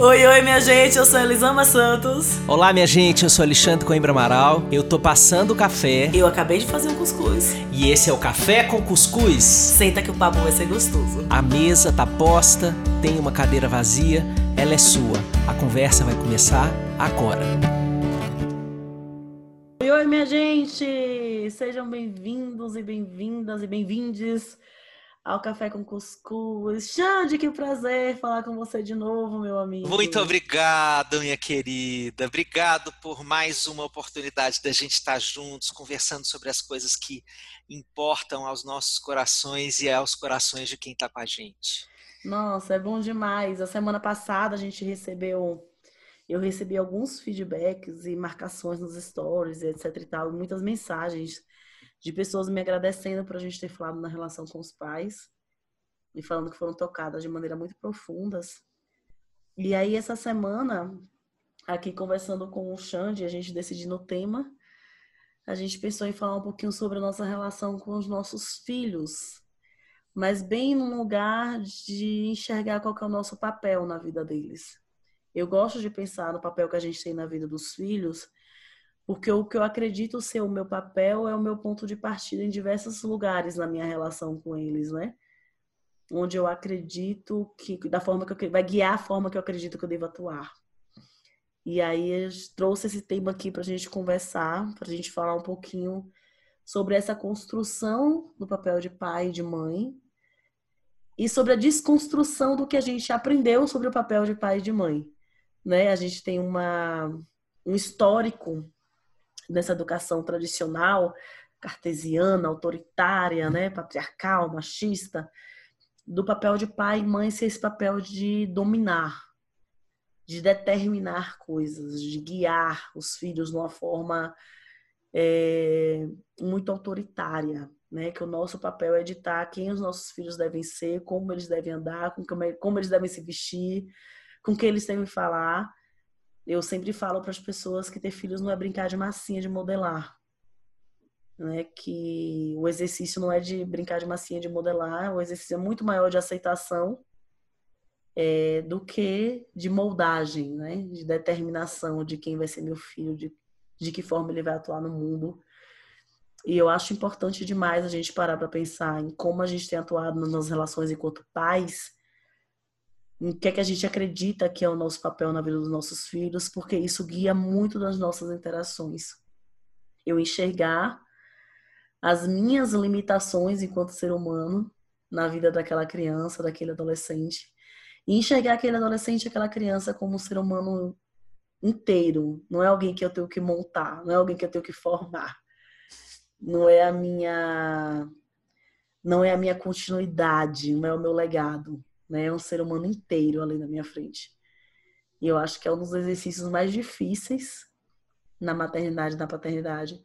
Oi, oi, minha gente, eu sou Elisama Santos. Olá, minha gente, eu sou Alexandre Coimbra Amaral. Eu tô passando o café. Eu acabei de fazer um cuscuz. E esse é o Café com Cuscuz. Senta que o papo vai ser gostoso. A mesa tá posta, tem uma cadeira vazia, ela é sua. A conversa vai começar agora. Oi, oi, minha gente! Sejam bem-vindos e bem-vindas e bem-vindes ao Café com Cuscuz. Xande, que prazer falar com você de novo, meu amigo. Muito obrigado, minha querida. Obrigado por mais uma oportunidade da gente estar juntos, conversando sobre as coisas que importam aos nossos corações e aos corações de quem está com a gente. Nossa, é bom demais. A semana passada a gente recebeu eu recebi alguns feedbacks e marcações nos stories, etc e tal, muitas mensagens de pessoas me agradecendo por a gente ter falado na relação com os pais e falando que foram tocadas de maneira muito profundas. E aí essa semana, aqui conversando com o Xande, a gente decidindo o tema, a gente pensou em falar um pouquinho sobre a nossa relação com os nossos filhos, mas bem num lugar de enxergar qual é o nosso papel na vida deles. Eu gosto de pensar no papel que a gente tem na vida dos filhos, porque o que eu acredito ser o meu papel é o meu ponto de partida em diversos lugares na minha relação com eles, né? Onde eu acredito que da forma que eu vai guiar a forma que eu acredito que eu devo atuar. E aí eu trouxe esse tema aqui para a gente conversar, para a gente falar um pouquinho sobre essa construção do papel de pai e de mãe e sobre a desconstrução do que a gente aprendeu sobre o papel de pai e de mãe. Né? A gente tem uma, um histórico nessa educação tradicional, cartesiana, autoritária, né, patriarcal, machista, do papel de pai e mãe ser esse papel de dominar, de determinar coisas, de guiar os filhos de uma forma é, muito autoritária, né? Que o nosso papel é ditar quem os nossos filhos devem ser, como eles devem andar, como eles devem se vestir, com quem eles devem falar. Eu sempre falo para as pessoas que ter filhos não é brincar de massinha de modelar. Né? Que o exercício não é de brincar de massinha de modelar, o exercício é muito maior de aceitação é, do que de moldagem, né? de determinação de quem vai ser meu filho, de, de que forma ele vai atuar no mundo. E eu acho importante demais a gente parar para pensar em como a gente tem atuado nas relações enquanto pais o que é que a gente acredita que é o nosso papel na vida dos nossos filhos, porque isso guia muito das nossas interações. Eu enxergar as minhas limitações enquanto ser humano na vida daquela criança, daquele adolescente, e enxergar aquele adolescente, aquela criança como um ser humano inteiro, não é alguém que eu tenho que montar, não é alguém que eu tenho que formar. Não é a minha não é a minha continuidade, não é o meu legado né? É um ser humano inteiro ali na minha frente. E eu acho que é um dos exercícios mais difíceis na maternidade na paternidade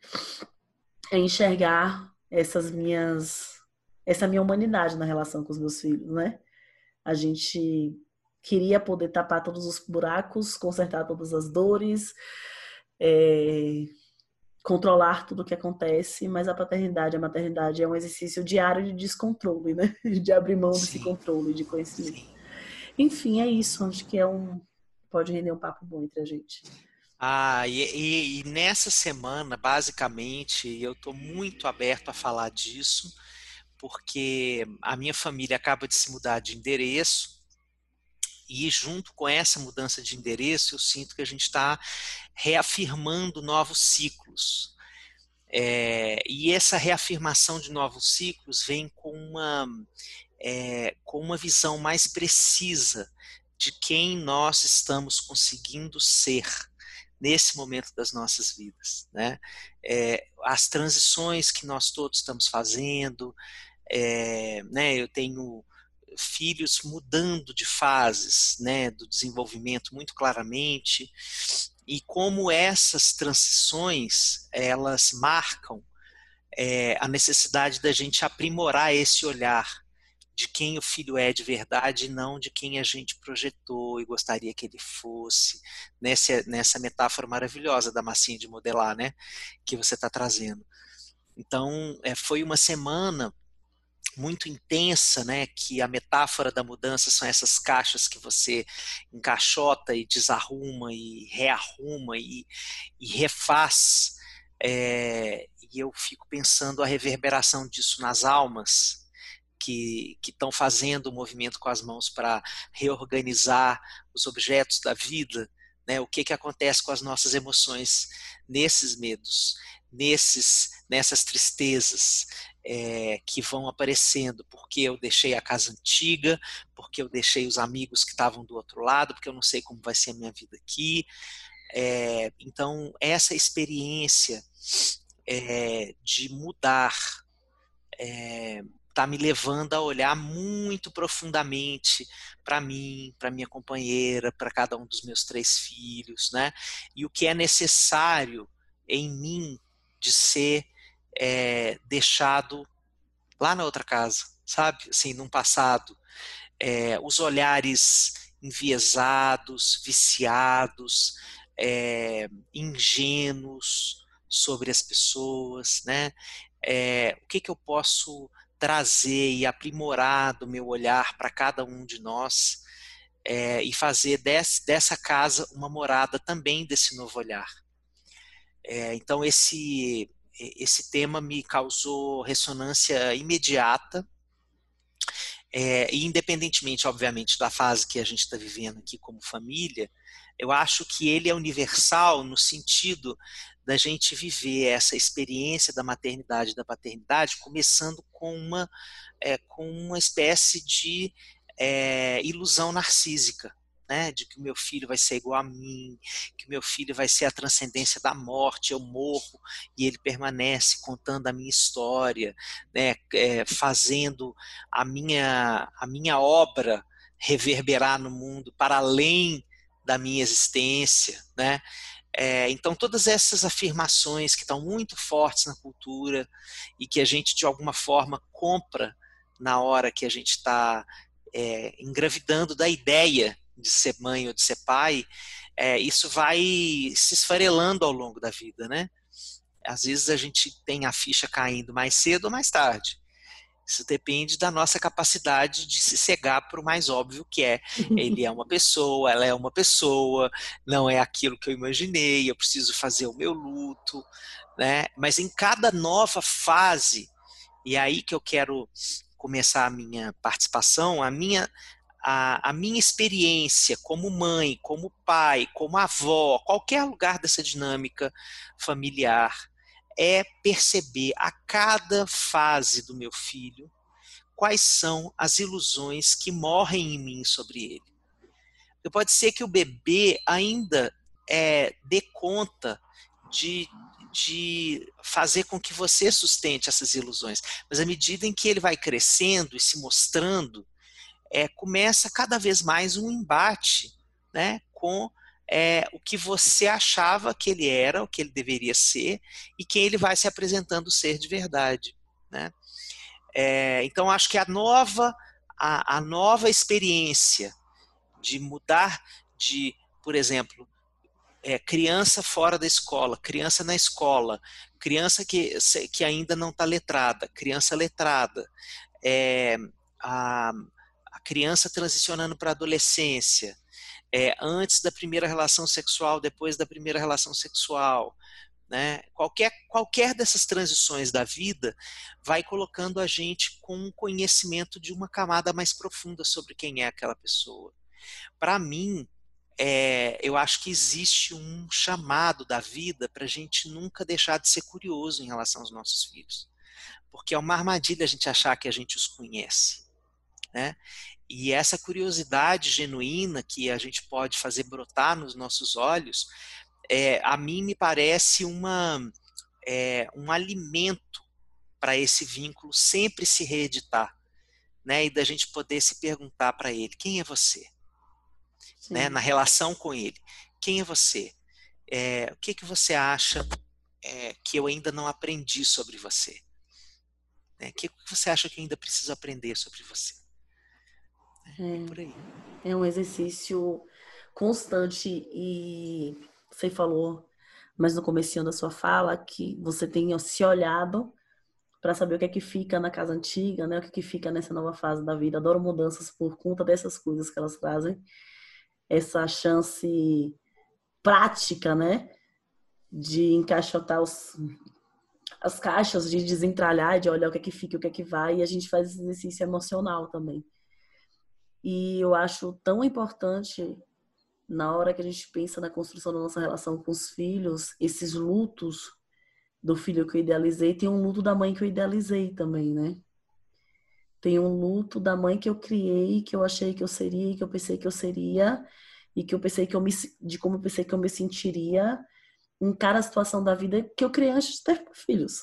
é enxergar essas minhas essa minha humanidade na relação com os meus filhos, né? A gente queria poder tapar todos os buracos, consertar todas as dores, é, controlar tudo o que acontece, mas a paternidade, a maternidade é um exercício diário de descontrole, né? De abrir mão Sim. desse controle, de conhecimento. Sim. Enfim, é isso. Acho que é um pode render um papo bom entre a gente. Ah, e, e, e nessa semana, basicamente, eu estou muito aberto a falar disso, porque a minha família acaba de se mudar de endereço e junto com essa mudança de endereço, eu sinto que a gente está reafirmando novos ciclos. É, e essa reafirmação de novos ciclos vem com uma, é, com uma visão mais precisa de quem nós estamos conseguindo ser nesse momento das nossas vidas. Né? É, as transições que nós todos estamos fazendo, é, né, eu tenho filhos mudando de fases né, do desenvolvimento muito claramente e como essas transições elas marcam é, a necessidade da gente aprimorar esse olhar de quem o filho é de verdade e não de quem a gente projetou e gostaria que ele fosse nessa, nessa metáfora maravilhosa da massinha de modelar né, que você está trazendo. Então, é, foi uma semana muito intensa, né? Que a metáfora da mudança são essas caixas que você encaixota e desarruma e rearruma e, e refaz. É, e eu fico pensando a reverberação disso nas almas que estão fazendo o movimento com as mãos para reorganizar os objetos da vida, né? O que que acontece com as nossas emoções nesses medos, nesses, nessas tristezas, é, que vão aparecendo, porque eu deixei a casa antiga, porque eu deixei os amigos que estavam do outro lado, porque eu não sei como vai ser a minha vida aqui. É, então, essa experiência é, de mudar está me levando a olhar muito profundamente para mim, para minha companheira, para cada um dos meus três filhos, né? E o que é necessário em mim de ser é, deixado lá na outra casa, sabe? Assim, num passado. É, os olhares enviesados, viciados, é, ingênuos sobre as pessoas, né? É, o que, que eu posso trazer e aprimorar do meu olhar para cada um de nós é, e fazer desse, dessa casa uma morada também desse novo olhar. É, então esse esse tema me causou ressonância imediata, é, e independentemente, obviamente, da fase que a gente está vivendo aqui como família, eu acho que ele é universal no sentido da gente viver essa experiência da maternidade e da paternidade, começando com uma, é, com uma espécie de é, ilusão narcísica né, de que o meu filho vai ser igual a mim, que o meu filho vai ser a transcendência da morte, eu morro e ele permanece contando a minha história, né, é, fazendo a minha, a minha obra reverberar no mundo para além da minha existência, né? É, então todas essas afirmações que estão muito fortes na cultura e que a gente de alguma forma compra na hora que a gente está é, engravidando da ideia de ser mãe ou de ser pai, é, isso vai se esfarelando ao longo da vida, né? Às vezes a gente tem a ficha caindo mais cedo ou mais tarde. Isso depende da nossa capacidade de se cegar para o mais óbvio que é. Ele é uma pessoa, ela é uma pessoa, não é aquilo que eu imaginei, eu preciso fazer o meu luto, né? Mas em cada nova fase, e é aí que eu quero começar a minha participação, a minha a, a, minha experiência como mãe, como pai, como avó, qualquer lugar dessa dinâmica familiar, é perceber a cada fase do meu filho quais são as ilusões que morrem em mim sobre ele. Pode ser que o bebê ainda é, dê conta de, de fazer com que você sustente essas ilusões, mas à medida em que ele vai crescendo e se mostrando, é, começa cada vez mais um embate né, com é, o que você achava que ele era, o que ele deveria ser, e quem ele vai se apresentando ser de verdade. Né? É, então, acho que a nova, a, a nova experiência de mudar de, por exemplo, é, criança fora da escola, criança na escola, criança que, que ainda não está letrada, criança letrada, é, a, criança transicionando para a adolescência, é, antes da primeira relação sexual, depois da primeira relação sexual, né? Qualquer, qualquer dessas transições da vida vai colocando a gente com um conhecimento de uma camada mais profunda sobre quem é aquela pessoa. Para mim, é, eu acho que existe um chamado da vida para a gente nunca deixar de ser curioso em relação aos nossos filhos. Porque é uma armadilha a gente achar que a gente os conhece. Né? E essa curiosidade genuína que a gente pode fazer brotar nos nossos olhos, é, a mim me parece uma, é, um alimento para esse vínculo sempre se reeditar. Né, e da gente poder se perguntar para ele: quem é você? Né, na relação com ele: quem é você? É, o que, que você acha é, que eu ainda não aprendi sobre você? Né, o que, que você acha que eu ainda preciso aprender sobre você? É. É um exercício constante e você falou, mas no começo da sua fala, que você tenha se olhado para saber o que é que fica na casa antiga, né? O que é que fica nessa nova fase da vida. Adoro mudanças por conta dessas coisas que elas trazem. Essa chance prática, né? De encaixotar os, as caixas, de desentralhar, de olhar o que é que fica, o que é que vai. E a gente faz exercício emocional também. E eu acho tão importante na hora que a gente pensa na construção da nossa relação com os filhos, esses lutos do filho que eu idealizei, tem um luto da mãe que eu idealizei também, né? Tem um luto da mãe que eu criei, que eu achei que eu seria, que eu pensei que eu seria, e que eu pensei que eu me de como eu pensei que eu me sentiria em cada situação da vida que eu criei antes de ter filhos,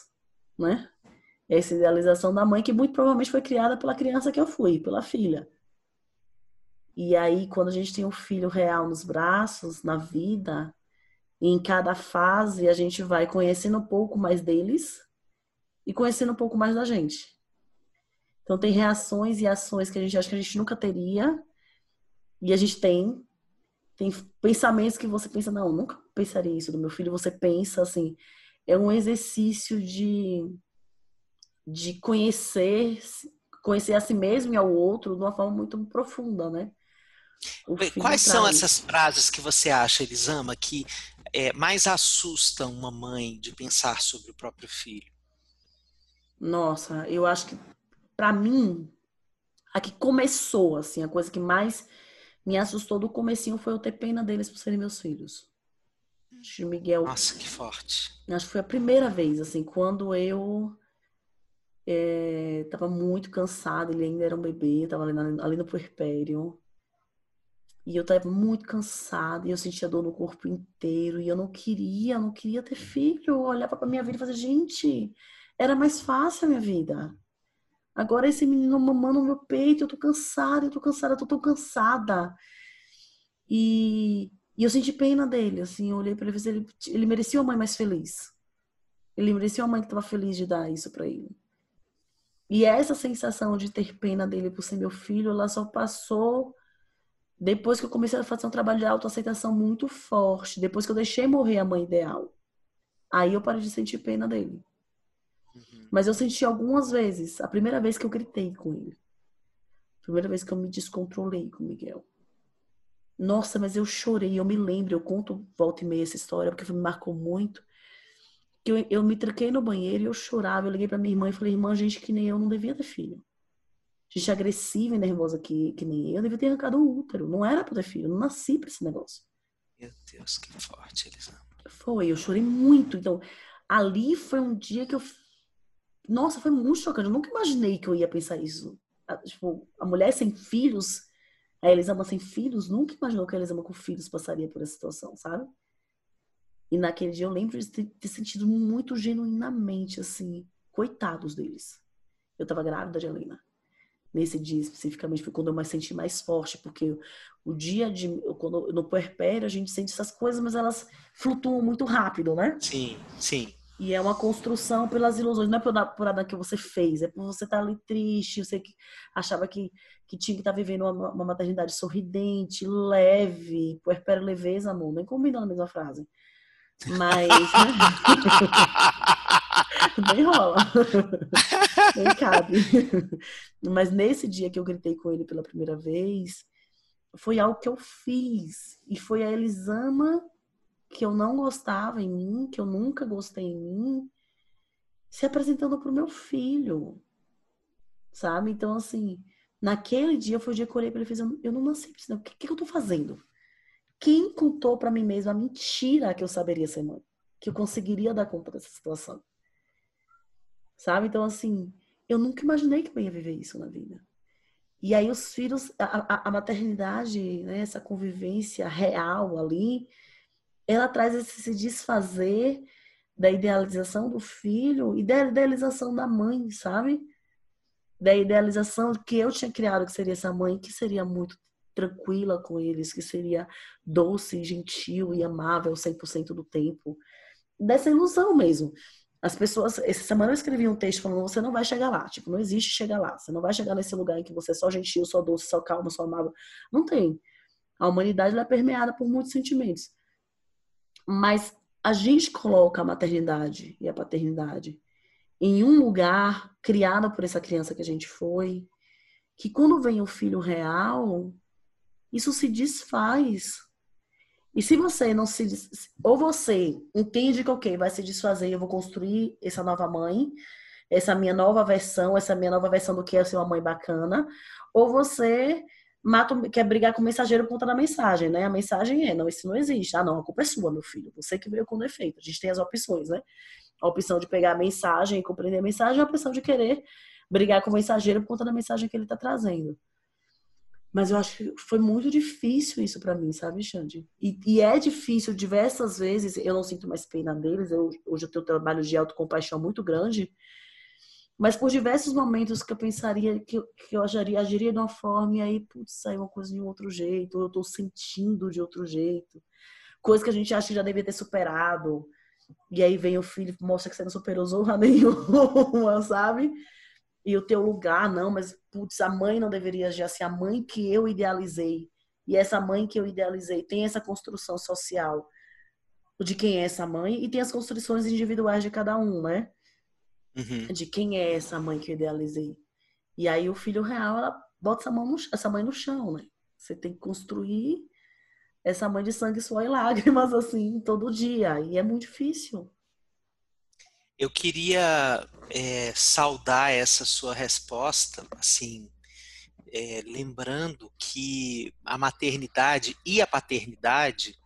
né? Essa idealização da mãe que muito provavelmente foi criada pela criança que eu fui, pela filha. E aí, quando a gente tem um filho real nos braços, na vida, em cada fase a gente vai conhecendo um pouco mais deles e conhecendo um pouco mais da gente. Então tem reações e ações que a gente acha que a gente nunca teria e a gente tem. Tem pensamentos que você pensa, não, nunca pensaria isso do meu filho. Você pensa assim, é um exercício de, de conhecer, conhecer a si mesmo e ao outro de uma forma muito profunda, né? Quais são essas frases que você acha, Elisama, que é, mais assustam uma mãe de pensar sobre o próprio filho? Nossa, eu acho que para mim a que começou assim, a coisa que mais me assustou do comecinho foi eu ter pena deles por serem meus filhos. Que Miguel. Nossa, que forte. Acho que foi a primeira vez assim, quando eu é, tava muito cansada, ele ainda era um bebê, tava ali, ali no puerpério. E eu estava muito cansada, e eu sentia dor no corpo inteiro, e eu não queria, não queria ter filho. Eu olhava para minha vida e fazer, gente, era mais fácil a minha vida. Agora esse menino mamando no meu peito, eu tô cansada, eu tô cansada, eu tô tão cansada. E, e eu senti pena dele, assim, eu olhei para ele e ele, ele merecia uma mãe mais feliz. Ele merecia uma mãe que estava feliz de dar isso para ele. E essa sensação de ter pena dele por ser meu filho, ela só passou depois que eu comecei a fazer um trabalho de autoaceitação muito forte, depois que eu deixei morrer a mãe ideal, aí eu parei de sentir pena dele. Uhum. Mas eu senti algumas vezes, a primeira vez que eu gritei com ele. A primeira vez que eu me descontrolei com o Miguel. Nossa, mas eu chorei, eu me lembro, eu conto volta e meia essa história, porque me marcou muito. Que eu, eu me tranquei no banheiro e eu chorava. Eu liguei pra minha irmã e falei, irmã, gente que nem eu não devia ter filho gente agressiva e nervosa que, que nem eu, eu devia ter arrancado um útero. Não era pra ter filho, eu não nasci pra esse negócio. Meu Deus, que forte, Elisama. Foi, eu chorei muito. Então, ali foi um dia que eu. Nossa, foi muito chocante. Eu nunca imaginei que eu ia pensar isso. A, tipo, a mulher sem filhos, a Elisama sem filhos, nunca imaginou que a Elisama com filhos passaria por essa situação, sabe? E naquele dia eu lembro de ter, ter sentido muito genuinamente, assim, coitados deles. Eu tava grávida de Helena nesse dia especificamente foi quando eu me senti mais forte, porque o dia de quando no puerpério a gente sente essas coisas, mas elas flutuam muito rápido, né? Sim, sim. E é uma construção pelas ilusões, não é por, por nada que você fez, é por você estar ali triste, você que achava que, que tinha que estar vivendo uma, uma maternidade sorridente, leve, puerpério leveza, amor, nem combina na mesma frase. Mas. Né? Nem rola. Nem cabe. Mas nesse dia que eu gritei com ele pela primeira vez, foi algo que eu fiz. E foi a Elisama que eu não gostava em mim, que eu nunca gostei em mim, se apresentando pro meu filho. Sabe? Então, assim, naquele dia foi o dia que eu olhei pra ele e fiz, eu não nasci pra O que, que eu tô fazendo? Quem contou para mim mesma a mentira que eu saberia ser mãe? Que eu conseguiria dar conta dessa situação? Sabe? Então, assim, eu nunca imaginei que eu ia viver isso na vida. E aí os filhos, a, a, maternidade, né, essa convivência real ali, ela traz esse se desfazer da idealização do filho e da idealização da mãe, sabe? Da idealização que eu tinha criado que seria essa mãe, que seria muito tranquila com eles, que seria doce, gentil e amável 100% do tempo. Dessa ilusão mesmo. As pessoas, essa semana eu escrevi um texto falando, você não vai chegar lá, tipo, não existe chegar lá. Você não vai chegar nesse lugar em que você é só gentil, só doce, só calma, só amável. Não tem. A humanidade é permeada por muitos sentimentos. Mas a gente coloca a maternidade e a paternidade em um lugar criado por essa criança que a gente foi, que quando vem o filho real, isso se desfaz. E se você não se. Ou você entende que, ok, vai se desfazer, eu vou construir essa nova mãe, essa minha nova versão, essa minha nova versão do que é ser uma mãe bacana, ou você mata, quer brigar com o mensageiro por conta da mensagem, né? A mensagem é: não, isso não existe. Ah, não, a culpa é sua, meu filho. Você que veio com defeito. A gente tem as opções, né? A opção de pegar a mensagem e compreender a mensagem, a opção de querer brigar com o mensageiro por conta da mensagem que ele está trazendo. Mas eu acho que foi muito difícil isso para mim, sabe, Xande? E, e, é difícil diversas vezes, eu não sinto mais pena deles, eu, hoje eu tenho um trabalho de autocompaixão muito grande, mas por diversos momentos que eu pensaria que, que eu agiria, agiria de uma forma e aí, putz, saiu uma coisa de um outro jeito, ou eu tô sentindo de outro jeito. Coisa que a gente acha que já devia ter superado. E aí vem o filho, mostra que você não superou zorra nenhuma, sabe? E o teu lugar, não, mas putz, a mãe não deveria agir assim, a mãe que eu idealizei. E essa mãe que eu idealizei tem essa construção social de quem é essa mãe e tem as construções individuais de cada um, né? Uhum. De quem é essa mãe que eu idealizei. E aí o filho real, ela bota essa, mão no, essa mãe no chão, né? Você tem que construir essa mãe de sangue, suor e lágrimas, assim, todo dia. E é muito difícil. Eu queria é, saudar essa sua resposta, assim, é, lembrando que a maternidade e a paternidade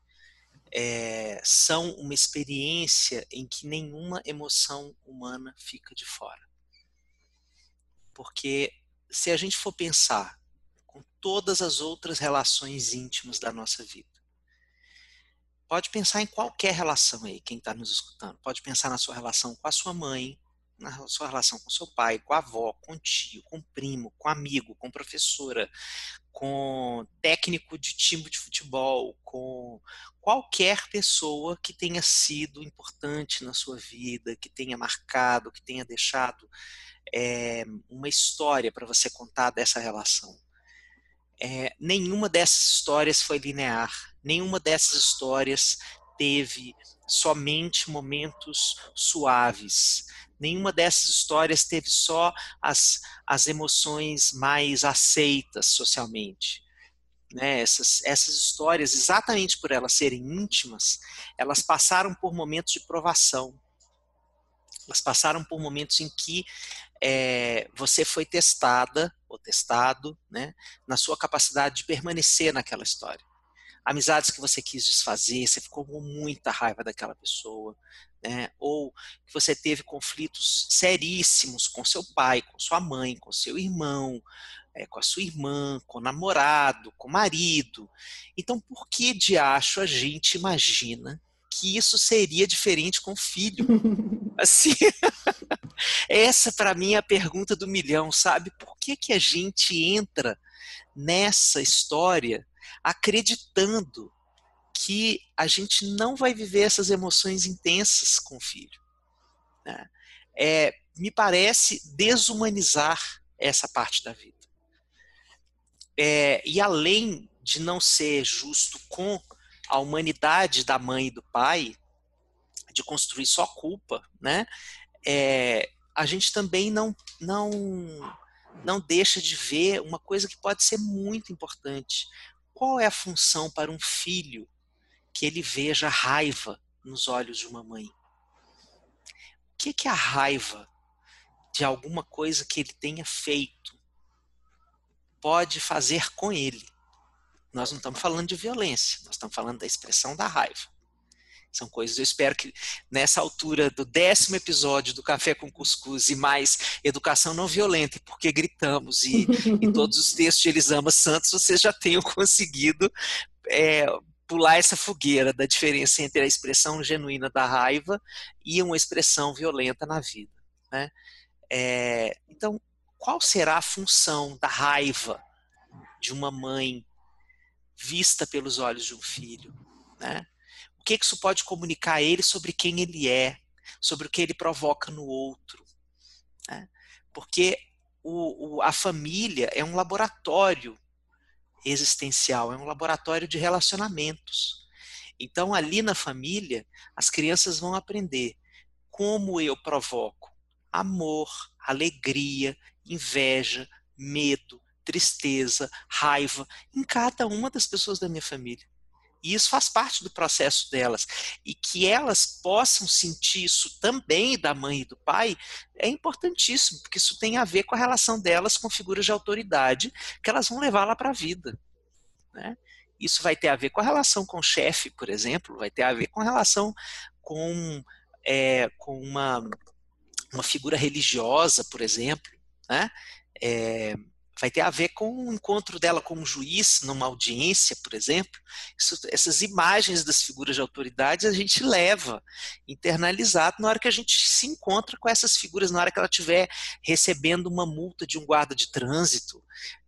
é, são uma experiência em que nenhuma emoção humana fica de fora. Porque se a gente for pensar com todas as outras relações íntimas da nossa vida, Pode pensar em qualquer relação aí, quem está nos escutando. Pode pensar na sua relação com a sua mãe, na sua relação com seu pai, com a avó, com o tio, com o primo, com amigo, com professora, com técnico de time de futebol, com qualquer pessoa que tenha sido importante na sua vida, que tenha marcado, que tenha deixado é, uma história para você contar dessa relação. É, nenhuma dessas histórias foi linear, nenhuma dessas histórias teve somente momentos suaves. Nenhuma dessas histórias teve só as, as emoções mais aceitas socialmente. Né? Essas, essas histórias, exatamente por elas serem íntimas, elas passaram por momentos de provação. Elas passaram por momentos em que é, você foi testada ou testado né, na sua capacidade de permanecer naquela história amizades que você quis desfazer, você ficou com muita raiva daquela pessoa, né? ou que você teve conflitos seríssimos com seu pai, com sua mãe, com seu irmão, é, com a sua irmã, com o namorado, com o marido. Então, por que de acho a gente imagina que isso seria diferente com o filho? Assim, essa para mim é a pergunta do milhão, sabe? Por que que a gente entra nessa história acreditando que a gente não vai viver essas emoções intensas com o filho. Né? É, me parece desumanizar essa parte da vida. É, e além de não ser justo com a humanidade da mãe e do pai, de construir só culpa, né? É, a gente também não, não, não deixa de ver uma coisa que pode ser muito importante. Qual é a função para um filho que ele veja raiva nos olhos de uma mãe? O que, que a raiva de alguma coisa que ele tenha feito pode fazer com ele? Nós não estamos falando de violência, nós estamos falando da expressão da raiva. São coisas, eu espero que nessa altura do décimo episódio do Café com Cuscuz e mais Educação Não Violenta, porque gritamos e em todos os textos de Elisama Santos vocês já tenham conseguido é, pular essa fogueira da diferença entre a expressão genuína da raiva e uma expressão violenta na vida. Né? É, então, qual será a função da raiva de uma mãe vista pelos olhos de um filho? Né? o que isso pode comunicar a ele sobre quem ele é, sobre o que ele provoca no outro. Né? Porque o, o, a família é um laboratório existencial, é um laboratório de relacionamentos. Então, ali na família, as crianças vão aprender como eu provoco amor, alegria, inveja, medo, tristeza, raiva em cada uma das pessoas da minha família. E isso faz parte do processo delas. E que elas possam sentir isso também da mãe e do pai é importantíssimo, porque isso tem a ver com a relação delas com figuras de autoridade que elas vão levar lá para a vida. Né? Isso vai ter a ver com a relação com o chefe, por exemplo, vai ter a ver com a relação com, é, com uma, uma figura religiosa, por exemplo. Né? É, vai ter a ver com o encontro dela com um juiz numa audiência, por exemplo. Isso, essas imagens das figuras de autoridade a gente leva internalizado na hora que a gente se encontra com essas figuras, na hora que ela estiver recebendo uma multa de um guarda de trânsito,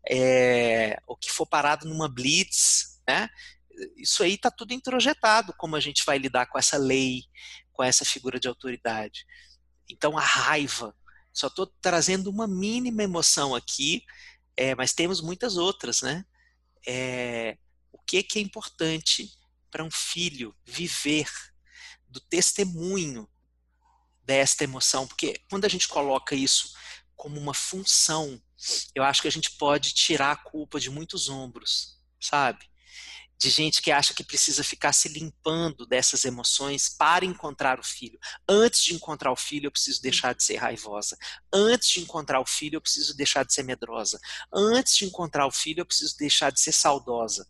é, ou que for parado numa blitz, né? Isso aí está tudo introjetado, como a gente vai lidar com essa lei, com essa figura de autoridade. Então, a raiva, só estou trazendo uma mínima emoção aqui, é, mas temos muitas outras, né? É, o que, que é importante para um filho viver do testemunho desta emoção? Porque quando a gente coloca isso como uma função, eu acho que a gente pode tirar a culpa de muitos ombros, sabe? De gente que acha que precisa ficar se limpando dessas emoções para encontrar o filho. Antes de encontrar o filho, eu preciso deixar de ser raivosa. Antes de encontrar o filho, eu preciso deixar de ser medrosa. Antes de encontrar o filho, eu preciso deixar de ser saudosa,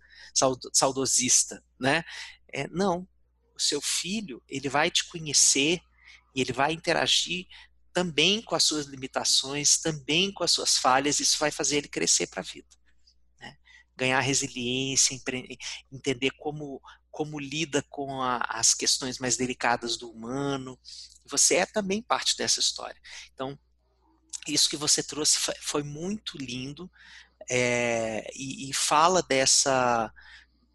saudosista, né? É, não. O seu filho, ele vai te conhecer e ele vai interagir também com as suas limitações, também com as suas falhas, isso vai fazer ele crescer para a vida ganhar resiliência, entender como, como lida com a, as questões mais delicadas do humano. Você é também parte dessa história. Então, isso que você trouxe foi, muito lindo é, e, e, fala dessa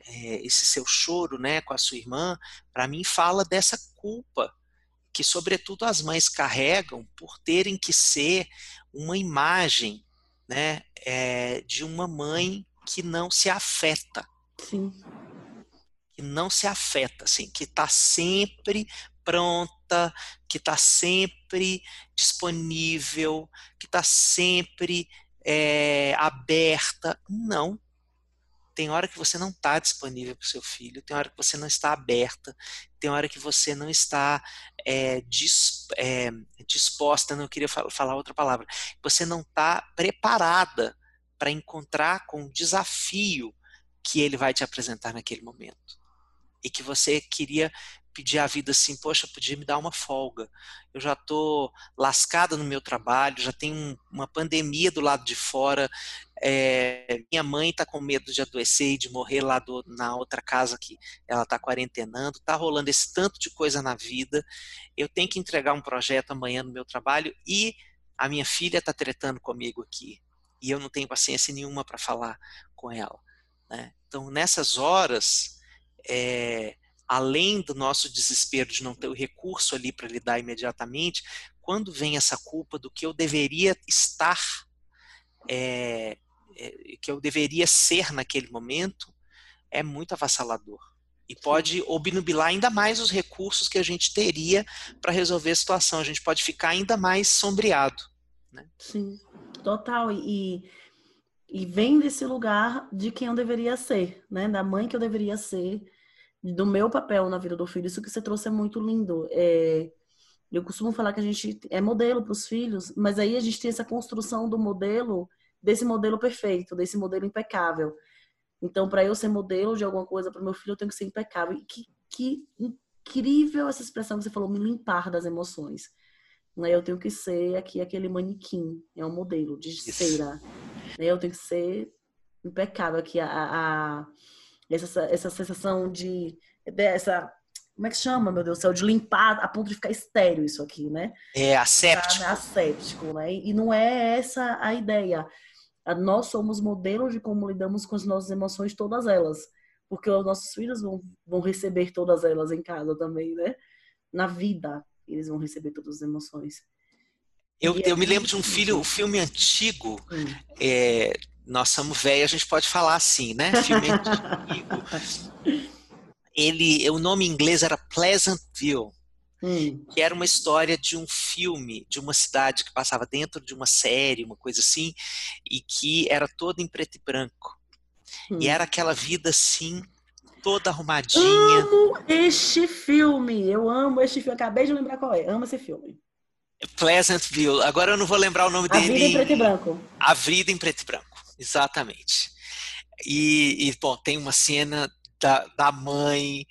é, esse seu choro, né, com a sua irmã. Para mim, fala dessa culpa que, sobretudo, as mães carregam por terem que ser uma imagem, né, é, de uma mãe que não se afeta. Sim. Que não se afeta, assim, que está sempre pronta, que está sempre disponível, que está sempre é, aberta. Não. Tem hora que você não está disponível para o seu filho, tem hora que você não está aberta, tem hora que você não está é, dis, é, disposta, não queria falar outra palavra, você não está preparada para encontrar com o desafio que ele vai te apresentar naquele momento. E que você queria pedir à vida assim, poxa, podia me dar uma folga. Eu já estou lascada no meu trabalho, já tem uma pandemia do lado de fora, é, minha mãe está com medo de adoecer e de morrer lá do, na outra casa que ela está quarentenando, está rolando esse tanto de coisa na vida, eu tenho que entregar um projeto amanhã no meu trabalho e a minha filha está tretando comigo aqui e eu não tenho paciência nenhuma para falar com ela. Né? Então, nessas horas, é, além do nosso desespero de não ter o recurso ali para lidar imediatamente, quando vem essa culpa do que eu deveria estar, é, é, que eu deveria ser naquele momento, é muito avassalador. E pode obnubilar ainda mais os recursos que a gente teria para resolver a situação. A gente pode ficar ainda mais sombreado. Né? Sim. Total. E, e vem desse lugar de quem eu deveria ser, né? Da mãe que eu deveria ser, do meu papel na vida do filho. Isso que você trouxe é muito lindo. É, eu costumo falar que a gente é modelo para os filhos, mas aí a gente tem essa construção do modelo, desse modelo perfeito, desse modelo impecável. Então, para eu ser modelo de alguma coisa para meu filho, eu tenho que ser impecável. E que, que incrível essa expressão que você falou, me limpar das emoções. Né? Eu tenho que ser aqui aquele manequim, é um modelo de cera. Né? Eu tenho que ser impecável aqui a, a, essa, essa sensação de dessa como é que chama, meu Deus do céu, de limpar a ponto de ficar estéreo isso aqui, né? É asséptico. Asséptico, né? E não é essa a ideia. Nós somos modelos de como lidamos com as nossas emoções, todas elas. Porque os nossos filhos vão, vão receber todas elas em casa também, né? Na vida eles vão receber todas as emoções. Eu, eu me lembro de um filho, um filme antigo, hum. é, nós somos velhos, a gente pode falar assim, né? Filme antigo. Ele, o nome em inglês era Pleasantville. hum. que era uma história de um filme, de uma cidade que passava dentro de uma série, uma coisa assim, e que era toda em preto e branco. Hum. E era aquela vida assim, toda arrumadinha. Amo este filme, eu amo este filme, acabei de lembrar qual é, amo esse filme. Pleasantville, agora eu não vou lembrar o nome A dele. A Vida em Preto e Branco. A Vida em Preto e Branco, exatamente. E, e bom, tem uma cena da, da mãe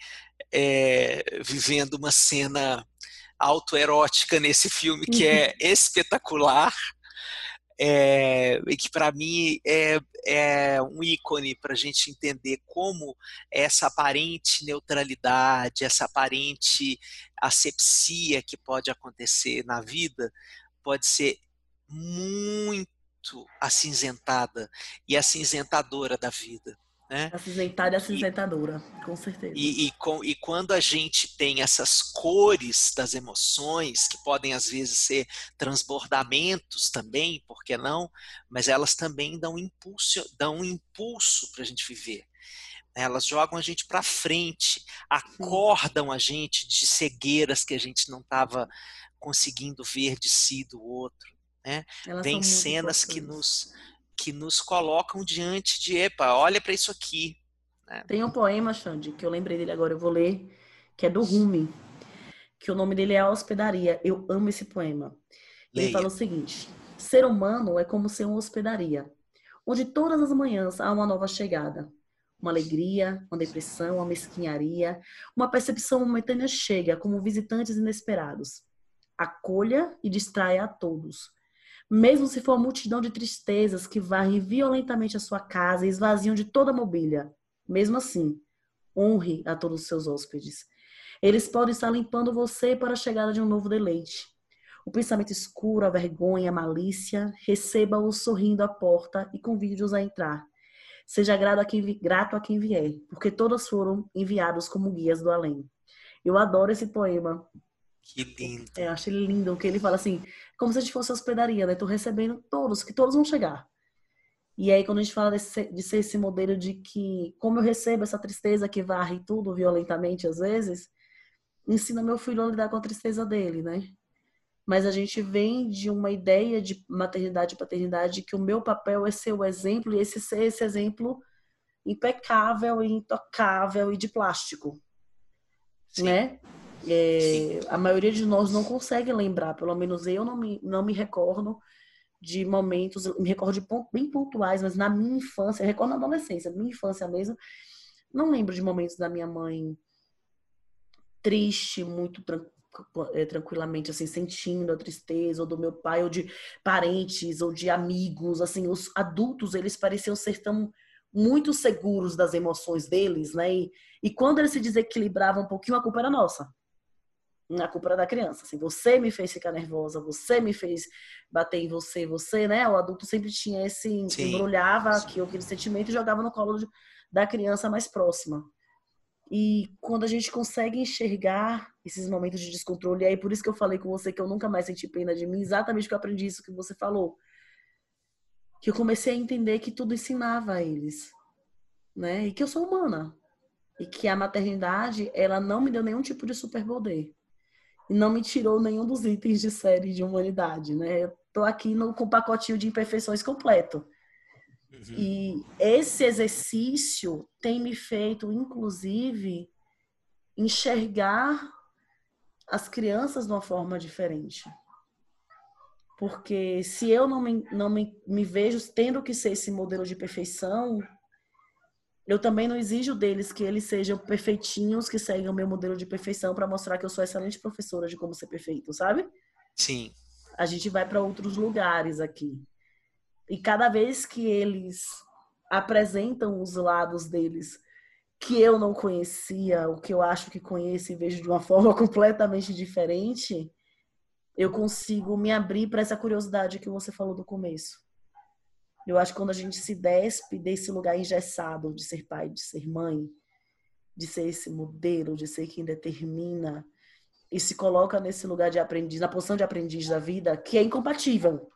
é, vivendo uma cena autoerótica nesse filme que é uhum. espetacular é, e que para mim é, é, um ícone para a gente entender como essa aparente neutralidade, essa aparente asepsia que pode acontecer na vida pode ser muito acinzentada e acinzentadora da vida. Né? E acinzentadora, com certeza. E, e, com, e quando a gente tem essas cores das emoções, que podem às vezes ser transbordamentos também, por que não? Mas elas também dão impulso, dão um impulso para a gente viver. Elas jogam a gente para frente, acordam a gente de cegueiras que a gente não estava conseguindo ver de si do outro. Né? Tem cenas que nos que nos colocam diante de, epa, olha para isso aqui. Né? Tem um poema, Xande, que eu lembrei dele agora, eu vou ler, que é do Rumi, que o nome dele é A Hospedaria. Eu amo esse poema. Ele Leia. fala o seguinte: ser humano é como ser uma hospedaria, onde todas as manhãs há uma nova chegada. Uma alegria, uma depressão, uma mesquinharia, uma percepção momentânea chega como visitantes inesperados. Acolha e distraia a todos mesmo se for uma multidão de tristezas que varrem violentamente a sua casa e esvaziam de toda a mobília. Mesmo assim, honre a todos os seus hóspedes. Eles podem estar limpando você para a chegada de um novo deleite. O pensamento escuro, a vergonha, a malícia, receba-os sorrindo à porta e convide-os a entrar. Seja grato a, quem, grato a quem vier, porque todos foram enviados como guias do além. Eu adoro esse poema. Que lindo. É, eu acho ele lindo, que ele fala assim, como se a gente fosse hospedaria, né? Tô recebendo todos, que todos vão chegar. E aí, quando a gente fala desse, de ser esse modelo de que, como eu recebo essa tristeza que varre tudo violentamente às vezes, ensina meu filho a lidar com a tristeza dele, né? Mas a gente vem de uma ideia de maternidade e paternidade que o meu papel é ser o exemplo e esse ser esse exemplo impecável e intocável e de plástico, Sim. né? É, a maioria de nós não consegue lembrar, pelo menos eu não me, não me recordo de momentos, me recordo de pontos bem pontuais, mas na minha infância, recordo na adolescência, minha infância mesmo, não lembro de momentos da minha mãe triste, muito é, tranquilamente, assim, sentindo a tristeza, ou do meu pai, ou de parentes, ou de amigos, assim, os adultos, eles pareciam ser tão muito seguros das emoções deles, né? E, e quando eles se desequilibravam um pouquinho, a culpa era nossa a culpa era da criança. Assim, você me fez ficar nervosa, você me fez bater em você, você, né? O adulto sempre tinha esse, Sim. embrulhava aqui, aquele sentimento e jogava no colo de, da criança mais próxima. E quando a gente consegue enxergar esses momentos de descontrole, e aí por isso que eu falei com você que eu nunca mais senti pena de mim, exatamente que eu aprendi isso que você falou. Que eu comecei a entender que tudo ensinava a eles, né? E que eu sou humana. E que a maternidade, ela não me deu nenhum tipo de superpoder e não me tirou nenhum dos itens de série de humanidade, né? Eu tô aqui no, com o pacotinho de imperfeições completo. Uhum. E esse exercício tem me feito, inclusive, enxergar as crianças de uma forma diferente. Porque se eu não me, não me, me vejo tendo que ser esse modelo de perfeição, eu também não exijo deles que eles sejam perfeitinhos, que seguem o meu modelo de perfeição para mostrar que eu sou excelente professora de como ser perfeito, sabe? Sim. A gente vai para outros lugares aqui. E cada vez que eles apresentam os lados deles que eu não conhecia, o que eu acho que conheço e vejo de uma forma completamente diferente, eu consigo me abrir para essa curiosidade que você falou do começo. Eu acho que quando a gente se despe desse lugar engessado de ser pai, de ser mãe, de ser esse modelo, de ser quem determina e se coloca nesse lugar de aprendiz, na posição de aprendiz da vida, que é incompatível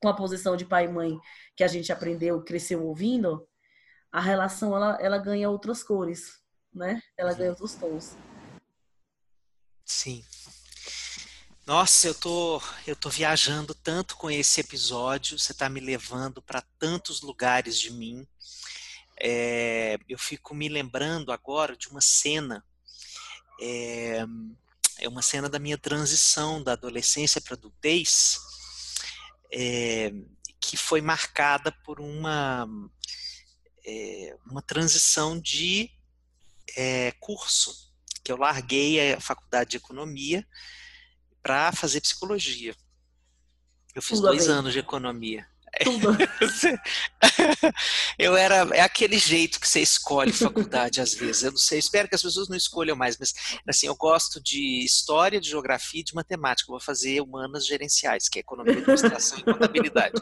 com a posição de pai e mãe que a gente aprendeu, cresceu ouvindo, a relação ela, ela ganha outras cores, né? Ela ganha outros tons. Sim. Nossa, eu tô, eu tô viajando tanto com esse episódio, você está me levando para tantos lugares de mim. É, eu fico me lembrando agora de uma cena, é, é uma cena da minha transição da adolescência para adultez, é, que foi marcada por uma, é, uma transição de é, curso, que eu larguei a faculdade de economia para fazer psicologia. Eu fiz Tudo dois anos de economia. Tudo. eu era é aquele jeito que você escolhe faculdade às vezes. Eu não sei, espero que as pessoas não escolham mais, mas assim, eu gosto de história, de geografia e de matemática. Eu vou fazer humanas gerenciais, que é economia, administração e contabilidade.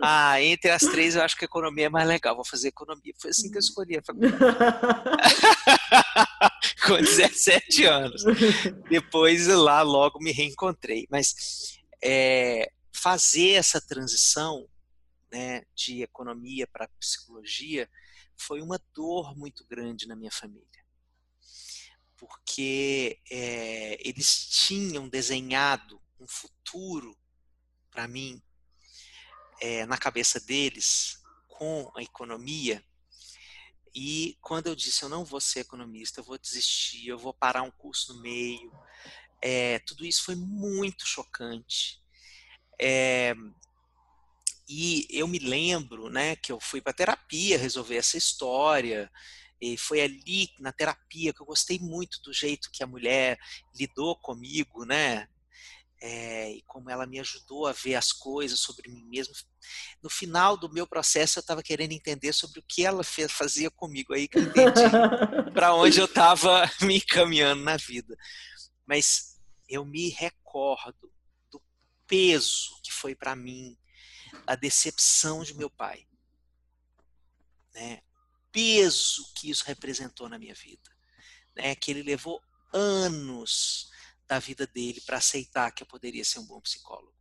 Ah, entre as três eu acho que a economia é mais legal. Vou fazer economia. Foi assim que eu escolhi a faculdade. Com 17 anos. Depois lá logo me reencontrei, mas é, fazer essa transição né, de economia para psicologia foi uma dor muito grande na minha família. Porque é, eles tinham desenhado um futuro para mim é, na cabeça deles com a economia. E quando eu disse eu não vou ser economista, eu vou desistir, eu vou parar um curso no meio, é, tudo isso foi muito chocante. É, e eu me lembro, né, que eu fui para terapia resolver essa história. E foi ali na terapia que eu gostei muito do jeito que a mulher lidou comigo, né? É, e como ela me ajudou a ver as coisas sobre mim mesmo. No final do meu processo, eu estava querendo entender sobre o que ela fez, fazia comigo. Aí que eu entendi para onde eu estava me encaminhando na vida. Mas eu me recordo do peso que foi para mim a decepção de meu pai. Né? Peso que isso representou na minha vida. Né? Que ele levou anos da vida dele para aceitar que eu poderia ser um bom psicólogo.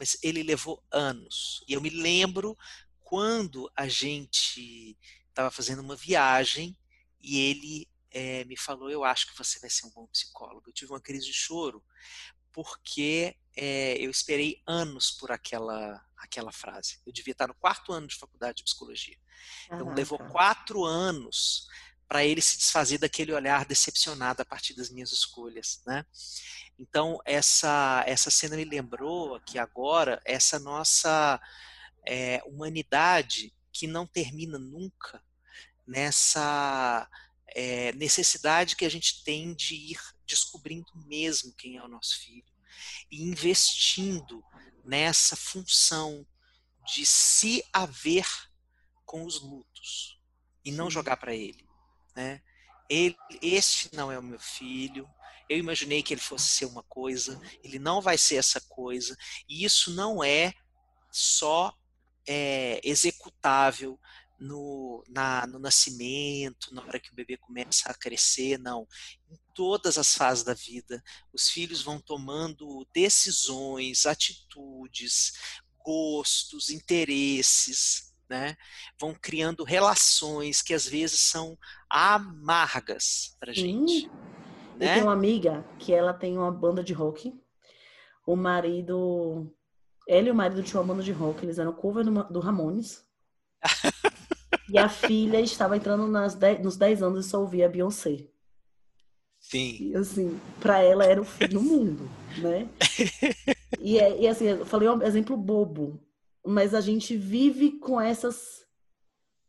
Mas ele levou anos. E eu me lembro quando a gente estava fazendo uma viagem e ele é, me falou: Eu acho que você vai ser um bom psicólogo. Eu tive uma crise de choro, porque é, eu esperei anos por aquela, aquela frase. Eu devia estar no quarto ano de faculdade de psicologia. Então, uhum, levou quatro anos para ele se desfazer daquele olhar decepcionado a partir das minhas escolhas, né? Então, essa, essa cena me lembrou que agora, essa nossa é, humanidade que não termina nunca nessa é, necessidade que a gente tem de ir descobrindo mesmo quem é o nosso filho e investindo nessa função de se haver com os lutos e não jogar para ele, né? Ele, este não é o meu filho. Eu imaginei que ele fosse ser uma coisa, ele não vai ser essa coisa. E isso não é só é, executável no, na, no nascimento, na hora que o bebê começa a crescer, não. Em todas as fases da vida, os filhos vão tomando decisões, atitudes, gostos, interesses, né? Vão criando relações que às vezes são amargas para gente. Sim. Né? Eu tenho uma amiga que ela tem uma banda de rock. O marido, ela e o marido tinham uma banda de rock. Eles eram cover do, Ramones. E a filha estava entrando nas dez, nos 10 anos e só ouvia Beyoncé. Sim. E assim, para ela era o fim do mundo, né? E, é, e assim, eu falei um exemplo bobo, mas a gente vive com essas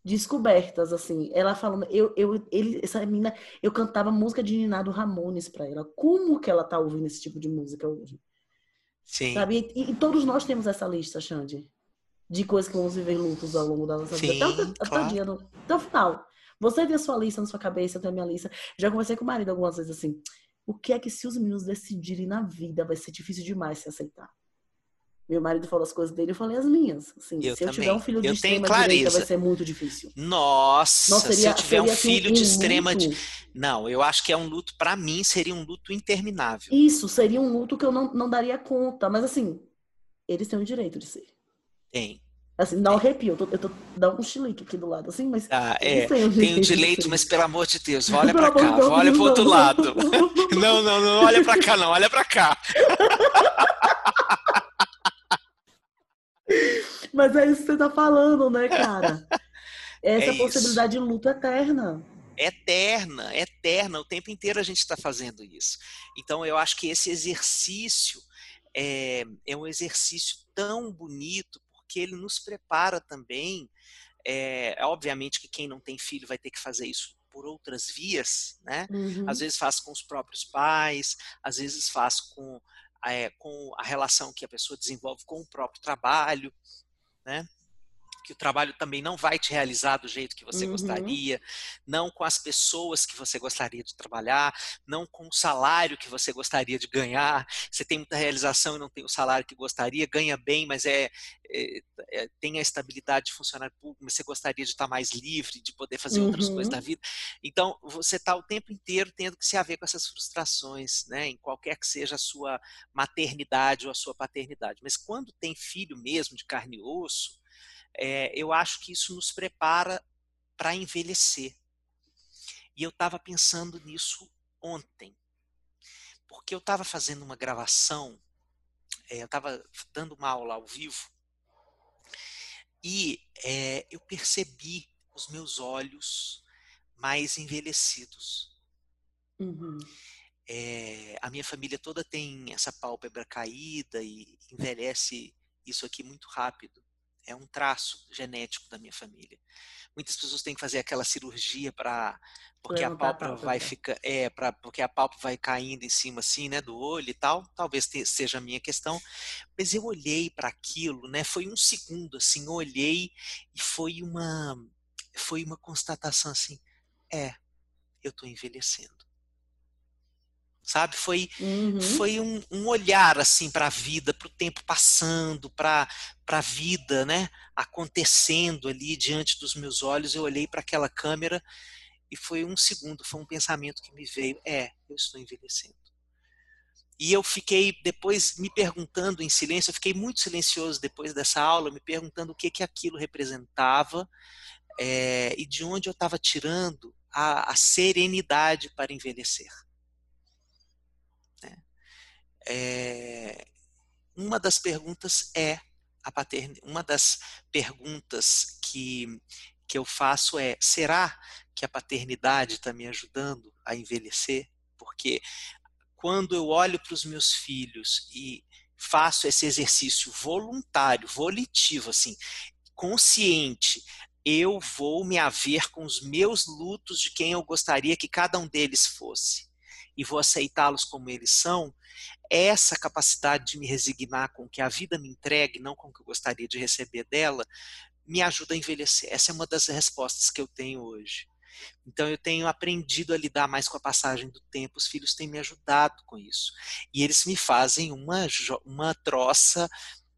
descobertas, assim. Ela falando, eu, eu, ele, essa menina, eu cantava música de Ninado Ramones para ela. Como que ela tá ouvindo esse tipo de música hoje? Sim. Sabe? E, e todos nós temos essa lista, Xande de coisas que vamos viver lutos ao longo da nossa Sim, vida. Até, até, claro. o dia, no, até o final. Você tem a sua lista na sua cabeça, eu tenho a minha lista. Já conversei com o marido algumas vezes assim. O que é que se os meninos decidirem na vida vai ser difícil demais se aceitar? Meu marido falou as coisas dele, eu falei as minhas. Assim, eu se também. eu tiver um filho de eu extrema direita, vai ser muito difícil. Nossa, Nossa seria, se eu tiver um assim, filho um de extrema de... Não, eu acho que é um luto, para mim, seria um luto interminável. Isso, seria um luto que eu não, não daria conta. Mas assim, eles têm o direito de ser. Tem. Assim, um arrepio. Eu tô, eu tô dando um chilique aqui do lado, assim, mas. Ah, é. Tem o direito, mas pelo amor de Deus, olha pra cá, olha pro outro lado. Não, não, não, olha para cá, não, olha para cá. Mas é isso que você tá falando, né, cara? Essa é possibilidade de luta eterna. Eterna, eterna. O tempo inteiro a gente está fazendo isso. Então, eu acho que esse exercício é, é um exercício tão bonito, porque ele nos prepara também. É, obviamente que quem não tem filho vai ter que fazer isso por outras vias, né? Uhum. Às vezes faz com os próprios pais, às vezes faz com, é, com a relação que a pessoa desenvolve com o próprio trabalho, né? Que o trabalho também não vai te realizar do jeito que você uhum. gostaria, não com as pessoas que você gostaria de trabalhar, não com o salário que você gostaria de ganhar. Você tem muita realização e não tem o salário que gostaria, ganha bem, mas é, é, é tem a estabilidade de funcionário público, mas você gostaria de estar mais livre, de poder fazer uhum. outras coisas da uhum. vida. Então, você está o tempo inteiro tendo que se haver com essas frustrações, né, em qualquer que seja a sua maternidade ou a sua paternidade. Mas quando tem filho mesmo de carne e osso, é, eu acho que isso nos prepara para envelhecer. E eu estava pensando nisso ontem, porque eu estava fazendo uma gravação, é, eu estava dando uma aula ao vivo, e é, eu percebi os meus olhos mais envelhecidos. Uhum. É, a minha família toda tem essa pálpebra caída e envelhece isso aqui muito rápido é um traço genético da minha família. Muitas pessoas têm que fazer aquela cirurgia para porque a pálpebra vai ficar é para porque a pálpebra vai caindo em cima assim, né, do olho e tal. Talvez te, seja a minha questão, mas eu olhei para aquilo, né? Foi um segundo assim, eu olhei e foi uma foi uma constatação assim, é, eu estou envelhecendo sabe? Foi, uhum. foi um, um, olhar assim para a vida, para o tempo passando, para a vida, né? Acontecendo ali diante dos meus olhos. Eu olhei para aquela câmera e foi um segundo, foi um pensamento que me veio: é, eu estou envelhecendo. E eu fiquei depois me perguntando em silêncio, eu fiquei muito silencioso depois dessa aula, me perguntando o que que aquilo representava é, e de onde eu estava tirando a, a serenidade para envelhecer. É, uma das perguntas é a paternidade. Uma das perguntas que, que eu faço é: será que a paternidade está me ajudando a envelhecer? Porque quando eu olho para os meus filhos e faço esse exercício voluntário, volitivo, assim, consciente, eu vou me haver com os meus lutos de quem eu gostaria que cada um deles fosse e vou aceitá-los como eles são, essa capacidade de me resignar com o que a vida me entregue, não com o que eu gostaria de receber dela, me ajuda a envelhecer. Essa é uma das respostas que eu tenho hoje. Então eu tenho aprendido a lidar mais com a passagem do tempo, os filhos têm me ajudado com isso. E eles me fazem uma, uma troça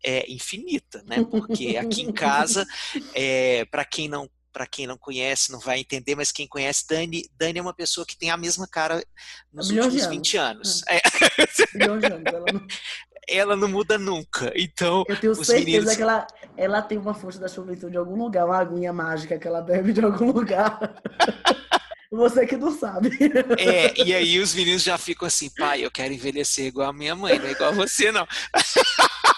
é, infinita, né? Porque aqui em casa, é, para quem não para quem não conhece, não vai entender, mas quem conhece, Dani, Dani é uma pessoa que tem a mesma cara nos últimos anos. 20 anos. É. É. anos ela, não... ela não muda nunca. Então, eu tenho certeza meninos... que ela, ela tem uma força da juventude de algum lugar, uma aguinha mágica que ela bebe de algum lugar. Você que não sabe. É, e aí os meninos já ficam assim, pai, eu quero envelhecer igual a minha mãe, não é igual a você, não.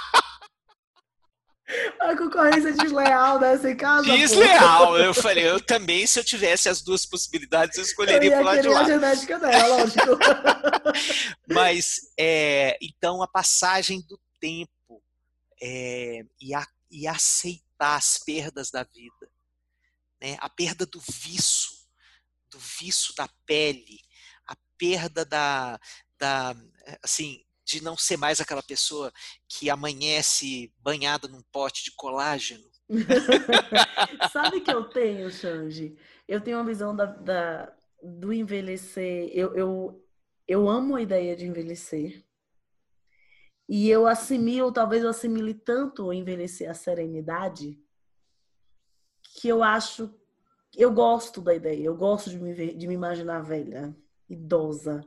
A concorrência desleal dessa casa. Desleal. Eu falei, eu também, se eu tivesse as duas possibilidades, eu escolheria eu pro lado de lá. a genética dela, lógico. Mas, é, então, a passagem do tempo é, e, a, e aceitar as perdas da vida, né? a perda do vício, do vício da pele, a perda da, da assim, de não ser mais aquela pessoa que amanhece banhada num pote de colágeno. Sabe que eu tenho, Xange? Eu tenho uma visão da, da do envelhecer. Eu, eu, eu amo a ideia de envelhecer. E eu assimilo, talvez eu assimile tanto envelhecer a serenidade, que eu acho. Eu gosto da ideia, eu gosto de me, ver, de me imaginar velha, idosa.